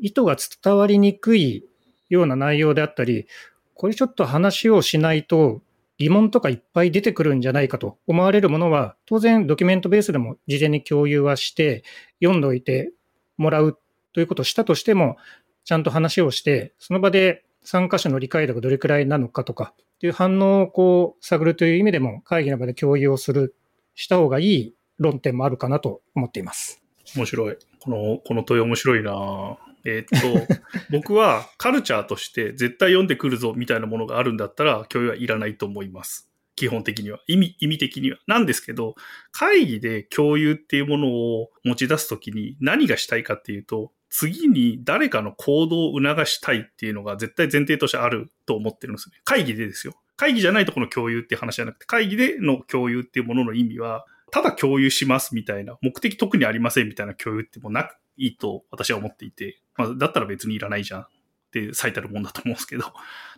意図が伝わりにくいような内容であったり、これちょっと話をしないと疑問とかいっぱい出てくるんじゃないかと思われるものは、当然ドキュメントベースでも事前に共有はして、読んでおいてもらうということをしたとしても、ちゃんと話をして、その場で参加者の理解度がどれくらいなのかとか、っていう反応をこう探るという意味でも、会議の場で共有をする、した方がいい論点もあるかなと思っています。面白い。この、この問い面白いなぁえーっと、僕はカルチャーとして絶対読んでくるぞみたいなものがあるんだったら共有はいらないと思います。基本的には。意味、意味的には。なんですけど、会議で共有っていうものを持ち出すときに何がしたいかっていうと、次に誰かの行動を促したいっていうのが絶対前提としてあると思ってるんですね。会議でですよ。会議じゃないとこの共有っていう話じゃなくて、会議での共有っていうものの意味は、ただ共有しますみたいな、目的特にありませんみたいな共有ってもなくいいと私は思っていて、まあ、だったら別にいらないじゃんって最たるもんだと思うんですけど。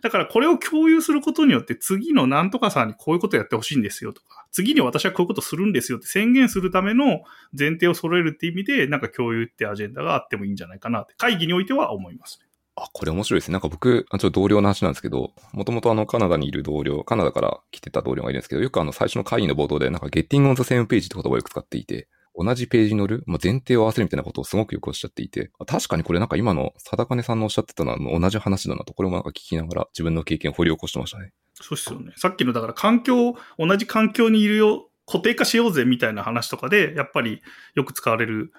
だからこれを共有することによって次のなんとかさんにこういうことやってほしいんですよとか、次に私はこういうことするんですよって宣言するための前提を揃えるって意味で、なんか共有ってアジェンダがあってもいいんじゃないかなって、会議においては思いますね。あ、これ面白いですね。なんか僕、ちょっと同僚の話なんですけど、もともとあのカナダにいる同僚、カナダから来てた同僚がいるんですけど、よくあの最初の会議の冒頭でなんか getting on the same page って言葉をよく使っていて、同じページに乗る、まあ、前提を合わせるみたいなことをすごくよくおっしゃっていて、確かにこれなんか今の貞金さんのおっしゃってたのは同じ話だなと、これもなんか聞きながら自分の経験を掘り起こしてましたね。そうですよね。さっきのだから環境、同じ環境にいるよ、固定化しようぜみたいな話とかで、やっぱりよく使われる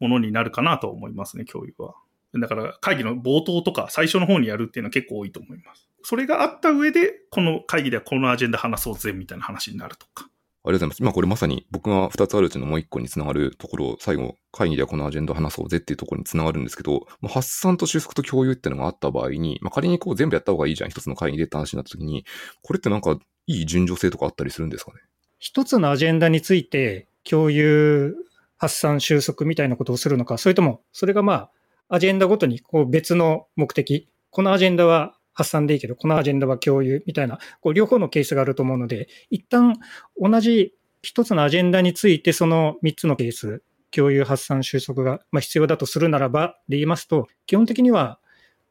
ものになるかなと思いますね、共有は。だから会議の冒頭とか最初の方にやるっていうのは結構多いと思います。それがあった上で、この会議ではこのアジェンダ話そうぜみたいな話になるとか。ありがとうございます。今これまさに僕が2つあるうちのもう1個につながるところを最後会議ではこのアジェンダを話そうぜっていうところにつながるんですけど、まあ発散と収束と共有っていうのがあった場合に、まあ、仮にこう全部やった方がいいじゃん、一つの会議でって話になった時に、これってなんかいい順序性とかあったりするんですかね？一つのアジェンダについて共有、発散、収束みたいなことをするのか、それとも、それがまあ、アジェンダごとにこう別の目的、このアジェンダは発散でいいけど、このアジェンダは共有みたいな、こう両方のケースがあると思うので、一旦同じ一つのアジェンダについてその三つのケース、共有、発散、収束がま必要だとするならばで言いますと、基本的には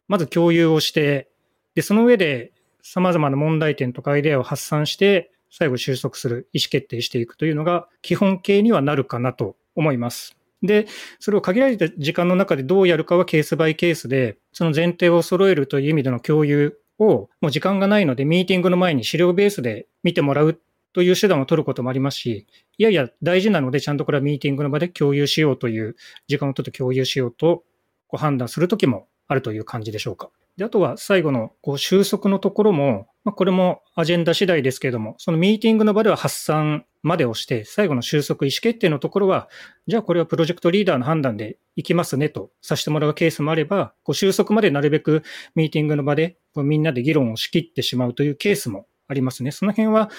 まず共有をして、で、その上で様々な問題点とかアイデアを発散して、最後収束する、意思決定していくというのが基本形にはなるかなと思います。で、それを限られた時間の中でどうやるかはケースバイケースで、その前提を揃えるという意味での共有を、もう時間がないので、ミーティングの前に資料ベースで見てもらうという手段を取ることもありますし、いやいや、大事なので、ちゃんとこれはミーティングの場で共有しようという、時間を取って共有しようとこう判断するときもあるという感じでしょうか。であとは最後のこう収束のところも、まあ、これもアジェンダ次第ですけれども、そのミーティングの場では発散までをして、最後の収束、意思決定のところは、じゃあこれはプロジェクトリーダーの判断でいきますねとさせてもらうケースもあれば、こう収束までなるべくミーティングの場でこうみんなで議論を仕切ってしまうというケースもありますね。その辺は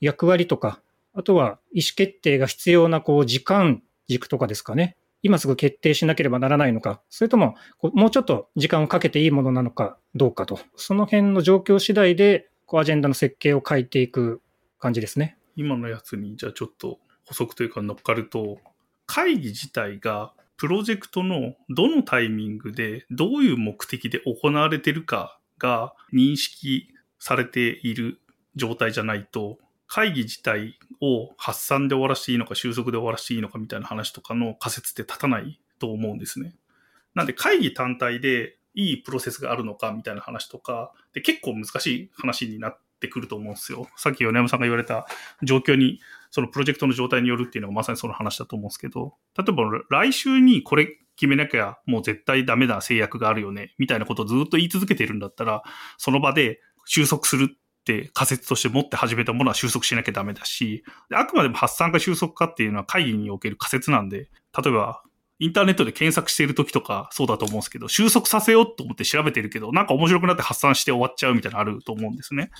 役割とか、あとは意思決定が必要なこう時間軸とかですかね。今すぐ決定しなければならないのか、それとももうちょっと時間をかけていいものなのかどうかと、その辺の状況次第でこうアジェンダの設計を変えていく感じですね。今のやつにじゃあちょっと補足というか乗っかると、会議自体がプロジェクトのどのタイミングでどういう目的で行われてるかが認識されている状態じゃないと、会議自体を発散で終わらせていいのか収束で終わらせていいのかみたいな話とかの仮説って立たないと思うんですね。なんで会議単体でいいプロセスがあるのかみたいな話とか、で結構難しい話になってくると思うんですよ。さっき米山さんが言われた状況に、そのプロジェクトの状態によるっていうのがまさにその話だと思うんですけど、例えば来週にこれ決めなきゃもう絶対ダメな制約があるよね、みたいなことをずっと言い続けているんだったら、その場で収束するって仮説として持って始めたものは収束しなきゃダメだし、あくまでも発散か収束かっていうのは会議における仮説なんで、例えば、インターネットで検索している時とかそうだと思うんですけど、収束させようと思って調べてるけど、なんか面白くなって発散して終わっちゃうみたいなのあると思うんですね。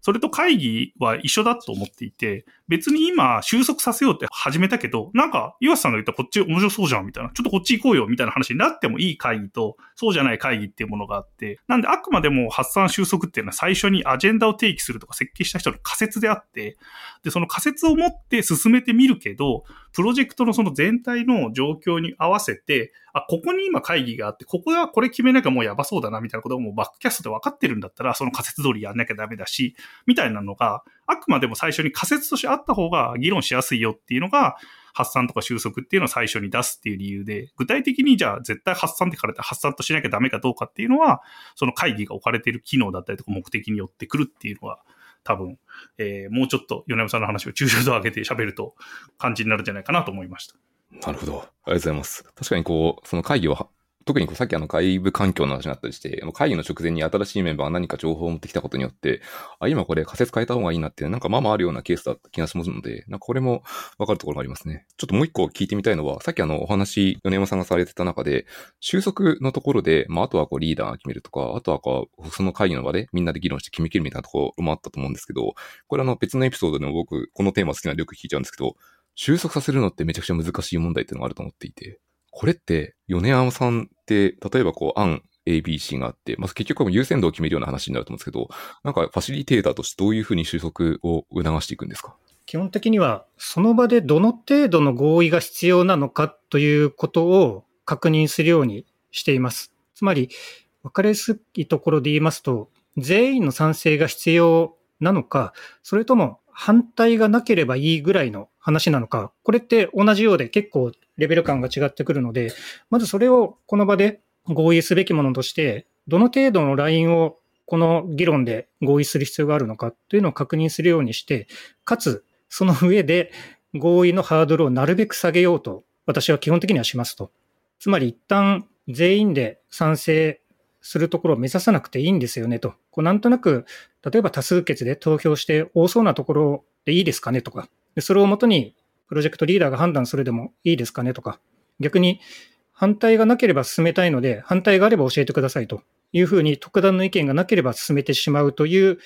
それと会議は一緒だと思っていて、別に今収束させようって始めたけど、なんか岩瀬さんが言ったこっち面白そうじゃんみたいな、ちょっとこっち行こうよみたいな話になってもいい会議と、そうじゃない会議っていうものがあって、なんであくまでも発散収束っていうのは最初にアジェンダを提起するとか設計した人の仮説であって、で、その仮説を持って進めてみるけど、プロジェクトのその全体の状況に合わせて、あ、ここに今会議があって、ここはこれ決めなきゃもうやばそうだなみたいなことをもうバックキャストで分かってるんだったら、その仮説通りやんなきゃダメだし、みたいなのが、あくまでも最初に仮説としてあった方が議論しやすいよっていうのが、発散とか収束っていうのを最初に出すっていう理由で、具体的にじゃあ絶対発散って書かれて発散としなきゃダメかどうかっていうのは、その会議が置かれている機能だったりとか目的によってくるっていうのは、多分、えー、もうちょっと米山さんの話を抽象度上げて喋ると感じになるんじゃないかなと思いました。なるほど。ありがとうございます。確かにこう、その会議を特にさっきあの外部環境の話になったりして、会議の直前に新しいメンバーが何か情報を持ってきたことによって、あ、今これ仮説変えた方がいいなって、なんかまあまああるようなケースだった気がしますので、なんかこれもわかるところがありますね。ちょっともう一個聞いてみたいのは、さっきあのお話、米山さんがされてた中で、収束のところで、まああとはこうリーダーが決めるとか、あとはこう、その会議の場でみんなで議論して決めきるみたいなところもあったと思うんですけど、これあの別のエピソードでも僕、このテーマ好きなんでよく聞いちゃうんですけど、収束させるのってめちゃくちゃ難しい問題っていうのがあると思っていて、これって、米山さんって、例えばこう、案 ABC があって、まあ、結局は優先度を決めるような話になると思うんですけど、なんかファシリテーターとしてどういうふうに収束を促していくんですか？基本的には、その場でどの程度の合意が必要なのかということを確認するようにしています。つまり、分かりやすいところで言いますと、全員の賛成が必要なのか、それとも反対がなければいいぐらいの話なのか、これって同じようで結構レベル感が違ってくるので、まずそれをこの場で合意すべきものとして、どの程度のラインをこの議論で合意する必要があるのかというのを確認するようにして、かつその上で合意のハードルをなるべく下げようと私は基本的にはしますと。つまり一旦全員で賛成するところを目指さなくていいんですよねと。こうなんとなく、例えば多数決で投票して多そうなところでいいですかねとか、それをもとにプロジェクトリーダーが判断するでもいいですかねとか、逆に反対がなければ進めたいので、反対があれば教えてくださいというふうに特段の意見がなければ進めてしまうという、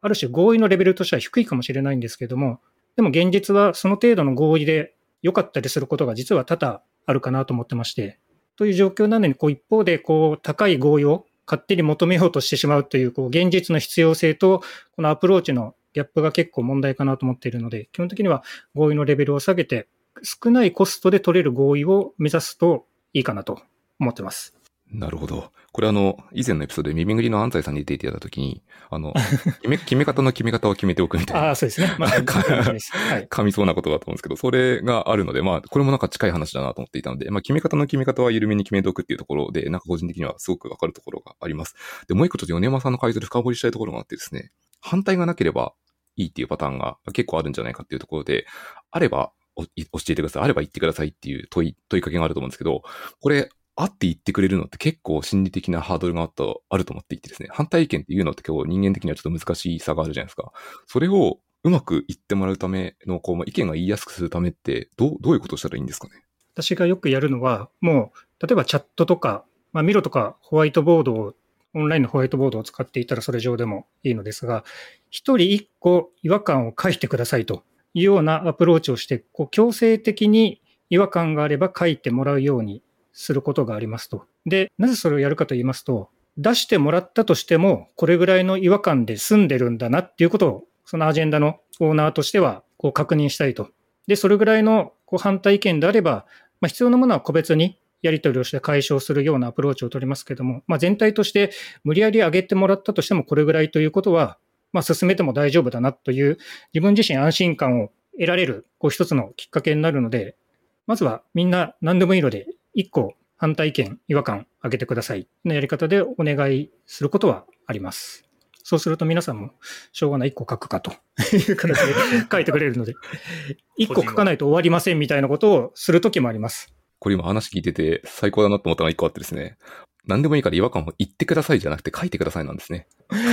ある種合意のレベルとしては低いかもしれないんですけれども、でも現実はその程度の合意で良かったりすることが実は多々あるかなと思ってまして、という状況なのに、こう一方でこう高い合意を勝手に求めようとしてしまうという、こう現実の必要性と、このアプローチのギャップが結構問題かなと思っているので、基本的には合意のレベルを下げて、少ないコストで取れる合意を目指すといいかなと思ってます。なるほど。これあの、以前のエピソードで耳ぐりの安西さんに出ていただいたときに、あの、決め、決め方の決め方を決めておくみたいな。ああ、そうですね。まあ、噛みそうなことだと思うんですけど、それがあるので、まあ、これもなんか近い話だなと思っていたので、まあ、決め方の決め方は緩めに決めておくっていうところで、なんか個人的にはすごくわかるところがあります。で、もう一個ちょっと米山さんの解説で深掘りしたいところがあってですね、反対がなければいいっていうパターンが結構あるんじゃないかっていうところで、あれば教えてください。あれば言ってくださいっていう問い、問いかけがあると思うんですけど、これ、あって言ってくれるのって結構心理的なハードルがあったあると思っていてですね、反対意見っていうのって今日人間的にはちょっと難しさがあるじゃないですか。それをうまく言ってもらうための、こう、意見が言いやすくするためって、どう、どういうことをしたらいいんですかね？私がよくやるのは、もう、例えばチャットとか、まあ、ミロとかホワイトボードを、オンラインのホワイトボードを使っていたらそれ上でもいいのですが、一人一個違和感を書いてくださいというようなアプローチをして、こう強制的に違和感があれば書いてもらうようにすることがありますと。で、なぜそれをやるかと言いますと、出してもらったとしても、これぐらいの違和感で済んでるんだなっていうことを、そのアジェンダのオーナーとしてはこう確認したいと。で、それぐらいのこう反対意見であれば、まあ、必要なものは個別にやり取りをして解消するようなアプローチを取りますけども、まあ、全体として無理やり上げてもらったとしてもこれぐらいということは、まあ、進めても大丈夫だなという自分自身安心感を得られるこう一つのきっかけになるので、まずはみんな何でもいいので、一個反対意見、違和感上げてくださいのやり方でお願いすることはあります。そうすると皆さんも、しょうがない1個書くかという形で書いてくれるので、1個書かないと終わりませんみたいなことをするときもあります。これ今話聞いてて最高だなと思ったのが1個あってですね。何でもいいから違和感を言ってくださいじゃなくて書いてくださいなんですね。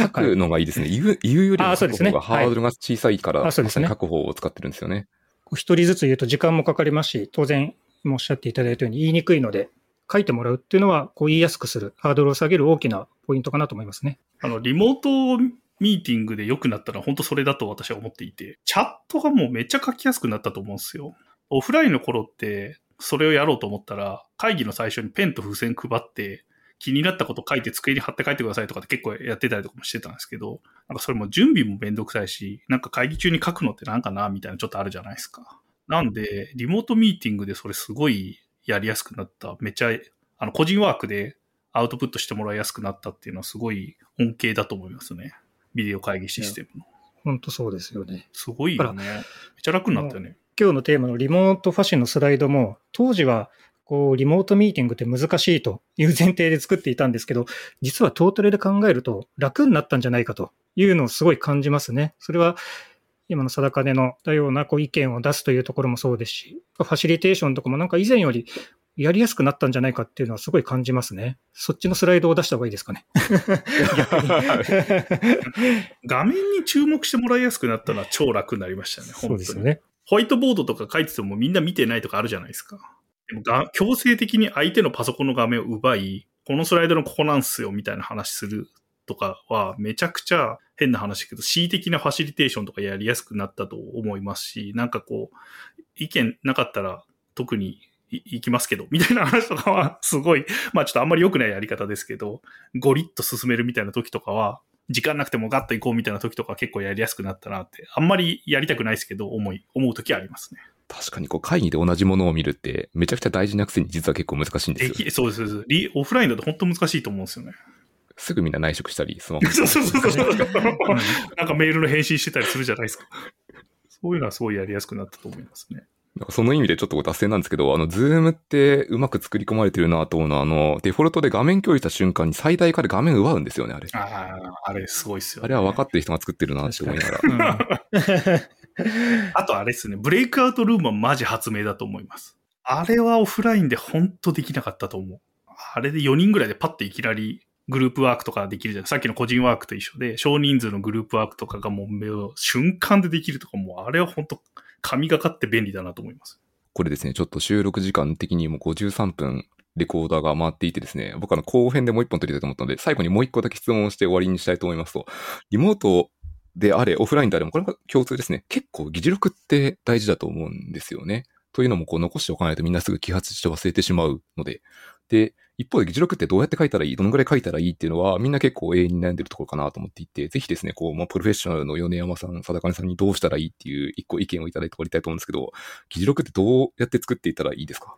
書くのがいいですね。言う、言うよりも書く方がハードルが小さいから、書く方を使ってるんですよね。一人ずつ言うと時間もかかりますし、当然、おっしゃっていただいたように言いにくいので、書いてもらうっていうのは、こう言いやすくする、ハードルを下げる大きなポイントかなと思いますね。あの、リモートミーティングで良くなったのは本当それだと私は思っていて、チャットがもうめっちゃ書きやすくなったと思うんですよ。オフラインの頃って、それをやろうと思ったら、会議の最初にペンと風船配って、気になったこと書いて机に貼って帰ってくださいとかって結構やってたりとかもしてたんですけど、なんかそれも準備もめんどくさいし、なんか会議中に書くのってなんかなみたいなちょっとあるじゃないですか。なんで、リモートミーティングでそれすごいやりやすくなった。めっちゃあの、個人ワークでアウトプットしてもらいやすくなったっていうのはすごい恩恵だと思いますね。ビデオ会議システムの。本当そうですよね。すごいよね。めっちゃ楽になったよね。今日のテーマのリモートファッションのスライドも、当時はこう、リモートミーティングって難しいという前提で作っていたんですけど、実はトータルで考えると楽になったんじゃないかというのをすごい感じますね。それは今の定金のたようなこう意見を出すというところもそうですし、ファシリテーションとかもなんか以前よりやりやすくなったんじゃないかっていうのはすごい感じますね。そっちのスライドを出した方がいいですかね。画面に注目してもらいやすくなったのは超楽になりましたね。そうですよね。ホワイトボードとか書いててもみんな見てないとかあるじゃないですか。でもが強制的に相手のパソコンの画面を奪い、このスライドのここなんすよみたいな話するとかはめちゃくちゃ変な話だけど、恣意的なファシリテーションとかやりやすくなったと思いますし、なんかこう、意見なかったら特に行きますけど、みたいな話とかは、すごい、まあちょっとあんまり良くないやり方ですけど、ゴリッと進めるみたいな時とかは、時間なくてもガッと行こうみたいな時とか結構やりやすくなったなって、あんまりやりたくないですけど、思い、思う時はありますね。確かにこう会議で同じものを見るってめちゃくちゃ大事なくせに実は結構難しいんですよ、そうです、そうです。オフラインだと本当難しいと思うんですよね。すぐみんな内職したり、スマホ。そうそうそうそう。なんかメールの返信してたりするじゃないですか。そういうのはすごいやりやすくなったと思いますね。その意味でちょっと脱線なんですけど、あの、 Zoomってうまく作り込まれてるなと思うのは、あの、デフォルトで画面共有した瞬間に最大化で画面奪うんですよね、あれ。ああ、あれすごいっすよ、ね、あれは分かってる人が作ってるなって思いながら。あとあれですね、ブレイクアウトルームはマジ発明だと思います。あれはオフラインで本当できなかったと思う。あれで4人ぐらいでパッていきなりグループワークとかできるじゃん。さっきの個人ワークと一緒で、少人数のグループワークとかがもう瞬間でできるとか、もうあれは本当神がかって便利だなと思います。これですね、ちょっと収録時間的にも53分レコーダーが回っていてですね、僕は後編でもう一本撮りたいと思ったので、最後にもう一個だけ質問して終わりにしたいと思いますと、リモートであれ、オフラインであれも、これが共通ですね。結構議事録って大事だと思うんですよね。というのも、こう残しておかないとみんなすぐ揮発して忘れてしまうので。で、一方で議事録ってどうやって書いたらいい？どのぐらい書いたらいいっていうのは、みんな結構永遠に悩んでるところかなと思っていて、ぜひですね、こう、まあ、プロフェッショナルの米山さん、貞金さんにどうしたらいいっていう一個意見をいただいて終わりたいと思うんですけど、議事録ってどうやって作っていったらいいですか？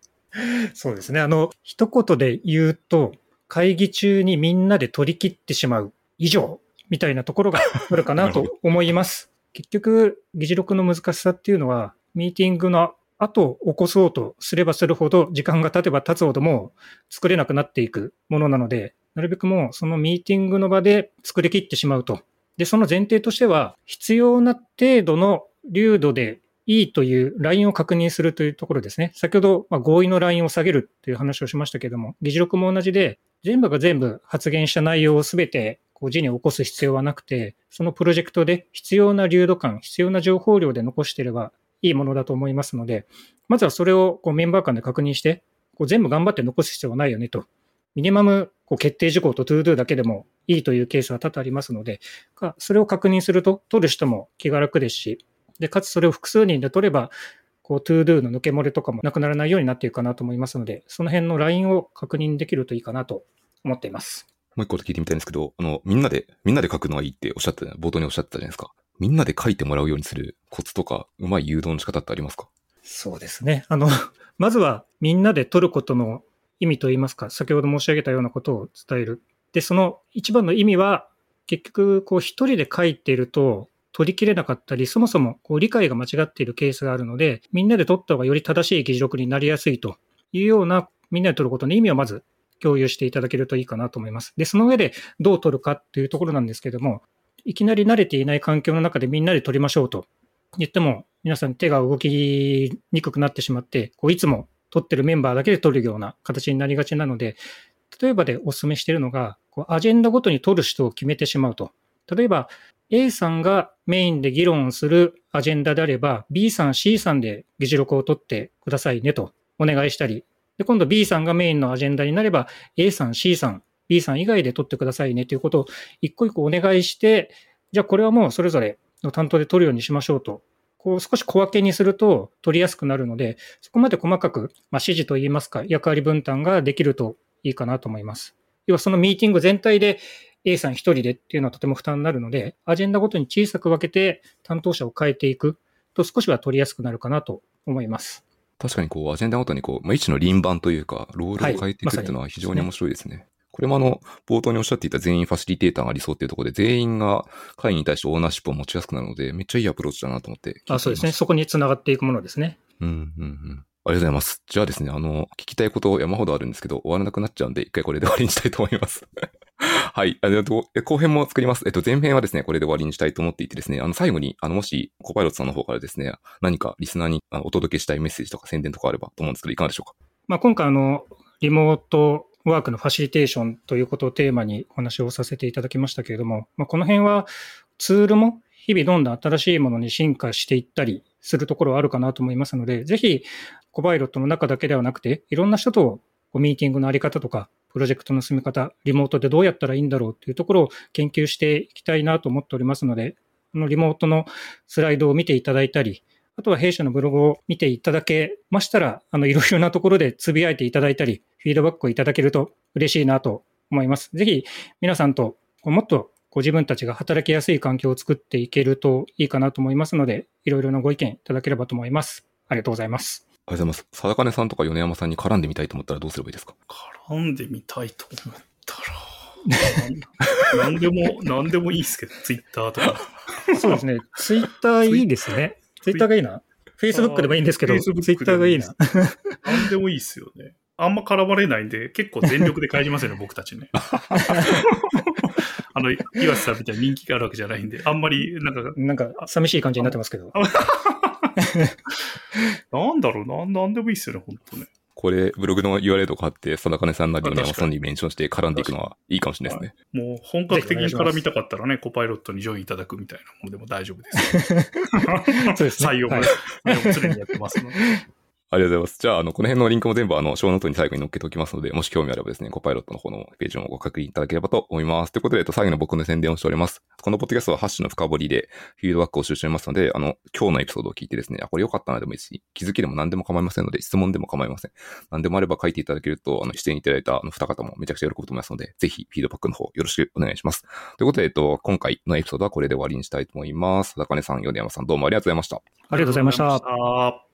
そうですね。あの、一言で言うと、会議中にみんなで取り切ってしまう以上、みたいなところがあるかなと思います。結局、議事録の難しさっていうのは、ミーティングの後起こそうとすればするほど、時間が経てば経つほども作れなくなっていくものなので、なるべくもうそのミーティングの場で作り切ってしまうと。で、その前提としては、必要な程度の流度でいいというラインを確認するというところですね。先ほど、ま合意のラインを下げるという話をしましたけども、議事録も同じで、全部が全部発言した内容をすべてこう字に起こす必要はなくて、そのプロジェクトで必要な流度感、必要な情報量で残していればいいものだと思いますので、まずはそれをこうメンバー間で確認して、こう全部頑張って残す必要はないよねと。ミニマムこう決定事項と to do だけでもいいというケースは多々ありますので、それを確認すると、取る人も気が楽ですし、で、かつそれを複数人で取れば、こう、to do の抜け漏れとかもなくならないようになっていくかなと思いますので、その辺のラインを確認できるといいかなと思っています。もう一個聞いてみたいんですけど、あの、みんなで、みんなで書くのがいいっておっしゃって、冒頭におっしゃってたじゃないですか。みんなで書いてもらうようにするコツとか、うまい誘導の仕方ってありますか？そうですね。あの、まずはみんなで取ることの意味といいますか、先ほど申し上げたようなことを伝える。で、その一番の意味は、結局、こう一人で書いていると、取りきれなかったり、そもそもこう理解が間違っているケースがあるので、みんなで取った方がより正しい議事録になりやすいというような、みんなで取ることの意味をまず共有していただけるといいかなと思います。で、その上でどう取るかっていうところなんですけども、いきなり慣れていない環境の中でみんなで取りましょうと言っても、皆さん手が動きにくくなってしまって、こういつも取ってるメンバーだけで取るような形になりがちなので、例えばでお勧めしているのが、こうアジェンダごとに取る人を決めてしまうと。例えば、A さんがメインで議論するアジェンダであれば、B さん、C さんで議事録を取ってくださいねとお願いしたり、で今度 B さんがメインのアジェンダになれば、A さん、C さん、B さん以外で取ってくださいねということを一個一個お願いして、じゃあこれはもうそれぞれの担当で取るようにしましょうと。こう少し小分けにすると取りやすくなるので、そこまで細かく、まあ、指示といいますか、役割分担ができるといいかなと思います。要はそのミーティング全体で A さん一人でっていうのはとても負担になるので、アジェンダごとに小さく分けて担当者を変えていくと少しは取りやすくなるかなと思います。確かにこう、アジェンダごとにこう、まあ、一種の輪番というか、ロールを変えていくっていうのは非常に面白いですね。はいこれもあの、冒頭におっしゃっていた全員ファシリテーターが理想っていうところで、全員が会に対してオーナーシップを持ちやすくなるので、めっちゃいいアプローチだなと思ってあ、そうですね。そこにつながっていくものですね。うん、うん、うん。ありがとうございます。じゃあですね、あの、聞きたいこと山ほどあるんですけど、終わらなくなっちゃうんで、一回これで終わりにしたいと思います。はい。あの、後編も作ります。えっと、前編はですね、これで終わりにしたいと思っていてですね、あの、最後に、あの、もし、コパイロットさんの方からですね、何かリスナーにお届けしたいメッセージとか宣伝とかあればと思うんですけど、いかがでしょうか？まあ、今回、あの、リモートワークのファシリテーションということをテーマにお話をさせていただきましたけれども、まあ、この辺はツールも日々どんどん新しいものに進化していったりするところはあるかなと思いますので、ぜひコバイロットの中だけではなくて、いろんな人とミーティングのあり方とか、プロジェクトの進め方、リモートでどうやったらいいんだろうというところを研究していきたいなと思っておりますので、このリモートのスライドを見ていただいたり、あとは弊社のブログを見ていただけましたら、あの、いろいろなところでつぶやいていただいたり、フィードバックをいただけると嬉しいなと思います。ぜひ、皆さんともっとご自分たちが働きやすい環境を作っていけるといいかなと思いますので、いろいろなご意見いただければと思います。ありがとうございます。ありがとうございます。貞金さんとか米山さんに絡んでみたいと思ったらどうすればいいですか？絡んでみたいと思ったら、なんでも、なんでもいいですけど、ツイッターとか。そうですね。ツイッターいいですね。ツイッターがいいな？フェイスブックでもいいんですけど、ツイッターがいいな。なんでもいいですよね。あんま絡まれないんで、結構全力で帰りますよね、僕たちね。あの、岩瀬さんみたいに人気があるわけじゃないんで、あんまり、なんか。なんか、寂しい感じになってますけど。なんだろうな、なんでもいいっすよね、本当ね。これ、ブログの URL とかあって、貞金さんなりの山さんにメンションして絡んでいくのはいいかもしれないですね。もう本格的に絡みたかったらね、コパイロットにジョインいただくみたいなものでも大丈夫です。そうですね。採用も、はい、常にやってますので。ありがとうございます。じゃあ、あの、この辺のリンクも全部、あの、ショーノートに最後に載っけておきますので、もし興味あればですね、コパイロットの方のページもご確認いただければと思います。ということで、えっと、最後の僕の宣伝をしております。このポッドキャストはハッシュの深掘りで、フィードバックを収集しますので、あの、今日のエピソードを聞いてですね、あ、これ良かったなでもいいし、気づきでも何でも構いませんので、質問でも構いません。何でもあれば書いていただけると、あの、出演いただいたあの、二方もめちゃくちゃ喜ぶと思いますので、ぜひ、フィードバックの方、よろしくお願いします。ということで、えっと、今回のエピソードはこれで終わりにしたいと思います。高根さん、米山さん、どうもありがとうございました。ありがとうございました。